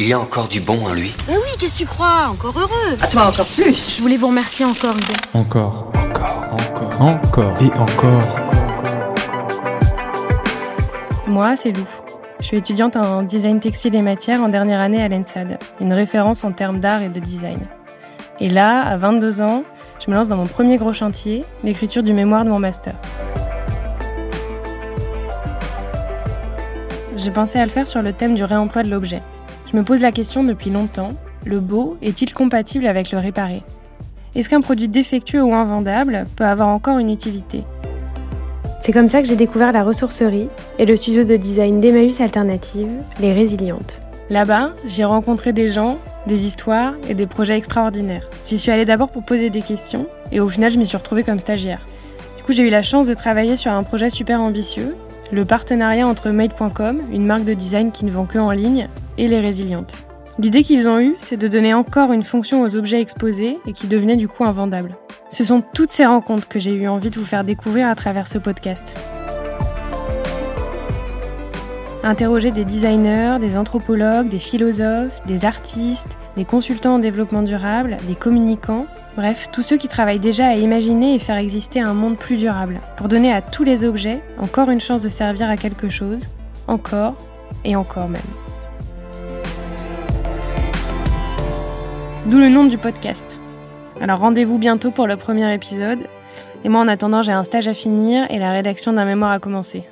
Il y a encore du bon en lui. Mais oui, qu'est-ce que tu crois? Encore heureux À toi encore plus Je voulais vous remercier encore. Encore, encore, encore, encore et encore. Moi, c'est Lou. Je suis étudiante en design textile et matière en dernière année à l'ENSAD, une référence en termes d'art et de design. Et là, à 22 ans, je me lance dans mon premier gros chantier, l'écriture du mémoire de mon master. J'ai pensé à le faire sur le thème du réemploi de l'objet. Je me pose la question depuis longtemps, le beau est-il compatible avec le réparé Est-ce qu'un produit défectueux ou invendable peut avoir encore une utilité? C'est comme ça que j'ai découvert la ressourcerie et le studio de design d'Emmaüs Alternative, Les Résilientes. Là-bas, j'ai rencontré des gens, des histoires et des projets extraordinaires. J'y suis allée d'abord pour poser des questions et au final, je m'y suis retrouvée comme stagiaire. Du coup, j'ai eu la chance de travailler sur un projet super ambitieux, le partenariat entre Made.com, une marque de design qui ne vend que en ligne, et les résilientes. L'idée qu'ils ont eue, c'est de donner encore une fonction aux objets exposés et qui devenaient du coup invendables. Ce sont toutes ces rencontres que j'ai eu envie de vous faire découvrir à travers ce podcast. Interroger des designers, des anthropologues, des philosophes, des artistes, des consultants en développement durable, des communicants, bref, tous ceux qui travaillent déjà à imaginer et faire exister un monde plus durable, pour donner à tous les objets encore une chance de servir à quelque chose, encore et encore même. D'où le nom du podcast. Alors rendez-vous bientôt pour le premier épisode. Et moi en attendant j'ai un stage à finir et la rédaction d'un mémoire à commencer.